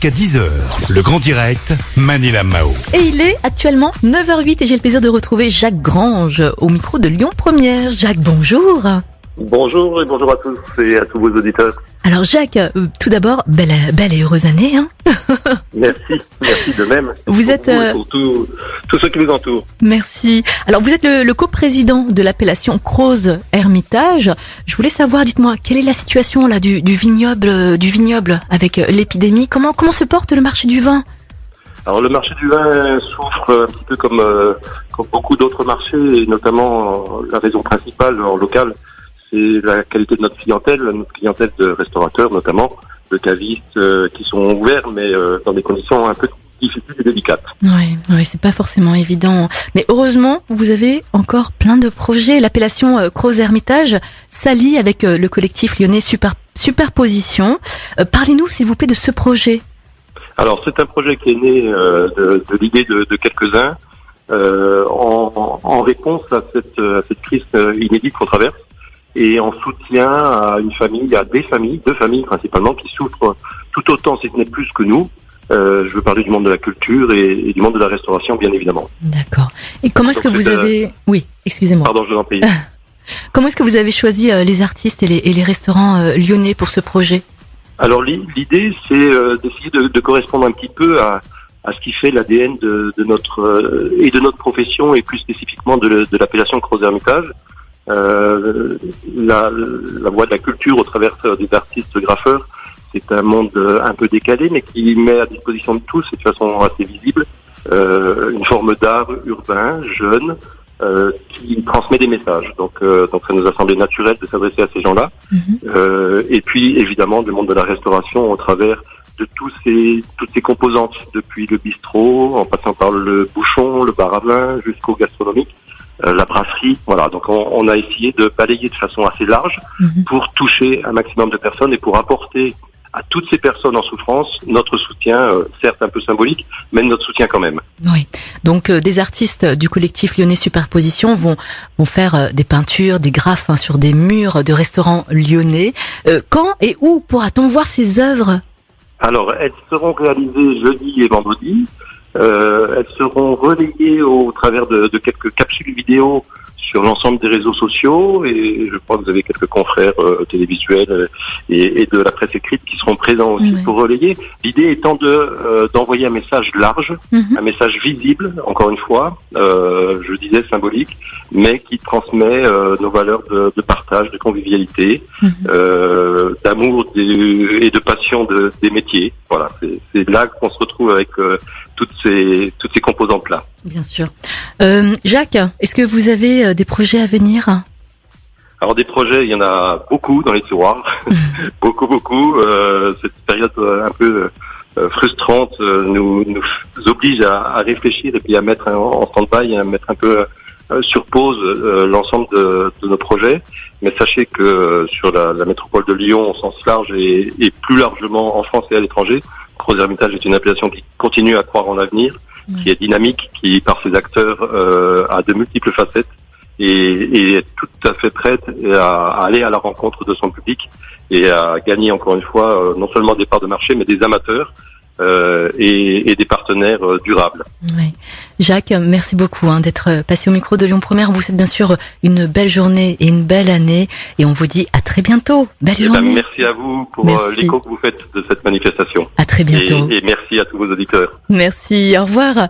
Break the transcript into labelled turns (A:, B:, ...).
A: jusqu'à 10h. Le grand direct, Manila Mao.
B: Et il est actuellement 9h08 et j'ai le plaisir de retrouver Jacques Grange au micro de Lyon Première. Jacques, bonjour.
C: Bonjour et bonjour à tous et à tous vos auditeurs.
B: Alors Jacques, euh, tout d'abord, belle, belle et heureuse année. Hein
C: Merci, merci de même.
B: Vous
C: Pour
B: êtes, euh,
C: pour tous ceux qui vous entourent.
B: Merci. Alors vous êtes le, le coprésident de l'appellation Croze Hermitage. Je voulais savoir, dites-moi, quelle est la situation là du, du vignoble, du vignoble avec euh, l'épidémie? Comment comment se porte le marché du vin?
C: Alors le marché du vin souffre un petit peu comme, euh, comme beaucoup d'autres marchés et notamment euh, la raison principale en local, c'est la qualité de notre clientèle, notre clientèle de restaurateurs notamment, de cavistes euh, qui sont ouverts mais euh, dans des conditions un peu difficiles et délicates.
B: Ouais, ouais, c'est pas forcément évident. Mais heureusement, vous avez encore plein de projets. L'appellation euh, Croze Hermitage s'allie avec euh, le collectif lyonnais Super, Superposition. Parlez-nous, s'il vous plaît, de ce projet.
C: Alors c'est un projet qui est né de, de l'idée de, de quelques-uns en, en réponse à cette, à cette crise inédite qu'on traverse et en soutien à une famille, à des familles, deux familles principalement, qui souffrent tout autant, si ce n'est plus que nous. Euh, je veux parler du monde de la culture et, et du monde de la restauration, bien évidemment.
B: D'accord. Et comment est-ce que vous
C: euh,
B: avez... Oui, excusez-moi.
C: Pardon, je vous en prie.
B: Comment est-ce que vous avez choisi euh, les artistes et les, et les restaurants euh, lyonnais pour ce projet?
C: Alors l'i- l'idée, c'est d'essayer de, de correspondre un petit peu à, à ce qui fait l'ADN de, de notre et de notre profession et plus spécifiquement de, de l'appellation Croz Hermitage. Euh, la, la voie de la culture au travers des artistes graffeurs, c'est un monde euh, un peu décalé, mais qui met à disposition de tous et de façon assez visible euh, une forme d'art urbain, jeune, euh, qui transmet des messages. Donc, euh, donc ça nous a semblé naturel de s'adresser à ces gens-là.
B: Mhm.
C: Euh, et puis évidemment du monde de la restauration au travers de tous ces, toutes ces composantes, depuis le bistrot, en passant par le bouchon, le bar à vin, jusqu'au gastronomique, la brasserie. Voilà, donc on, on a essayé de balayer de façon assez large
B: Mhm.
C: pour toucher un maximum de personnes et pour apporter à toutes ces personnes en souffrance notre soutien, euh, certes un peu symbolique, mais notre soutien quand même.
B: Oui. Donc euh, des artistes du collectif lyonnais Superposition vont vont faire euh, des peintures, des graphes hein, sur des murs de restaurants lyonnais. Euh, quand et où pourra-t-on voir ces œuvres?
C: Alors, elles seront réalisées jeudi et vendredi. Euh, elles seront relayées au travers de, de quelques capsules vidéo sur l'ensemble des réseaux sociaux et je crois que vous avez quelques confrères euh, télévisuels et, et de la presse écrite qui seront présents aussi
B: Oui.
C: pour relayer. L'idée étant de euh, d'envoyer un message large,
B: Mhm.
C: un message visible, encore une fois, euh, je disais symbolique, mais qui transmet euh, nos valeurs de, de partage, de convivialité,
B: Mhm.
C: euh, d'amour et de passion de- des métiers. Voilà, c'est c'est là qu'on se retrouve avec euh, toutes ces toutes ces composantes là.
B: Bien sûr. Euh, Jacques, est-ce que vous avez euh, des projets à venir?
C: Alors des projets, il y en a beaucoup dans les tiroirs, beaucoup beaucoup. Euh, cette période euh, un peu euh, frustrante nous, nous oblige à, à réfléchir et puis à mettre en stand-by, à mettre un peu sur pause euh, l'ensemble de, de nos projets. Mais sachez que sur la, la métropole de Lyon au sens large et, et plus largement en France et à l'étranger, Croz Hermitage est une appellation qui continue à croire en l'avenir,
B: Ouais.
C: qui est dynamique, qui par ses acteurs euh, a de multiples facettes et, et est tout à fait prête à, à aller à la rencontre de son public et à gagner encore une fois euh, non seulement des parts de marché mais des amateurs euh, et, et des partenaires euh, durables.
B: Ouais. Jacques, merci beaucoup hein, d'être passé au micro de Lyon Première. Vous souhaite bien sûr une belle journée et une belle année et on vous dit à très bientôt. Belle
C: Eh ben,
B: journée.
C: merci à vous pour euh, l'écho que vous faites de cette manifestation
B: À très bientôt.
C: et, et merci à tous vos auditeurs.
B: Merci. Au revoir.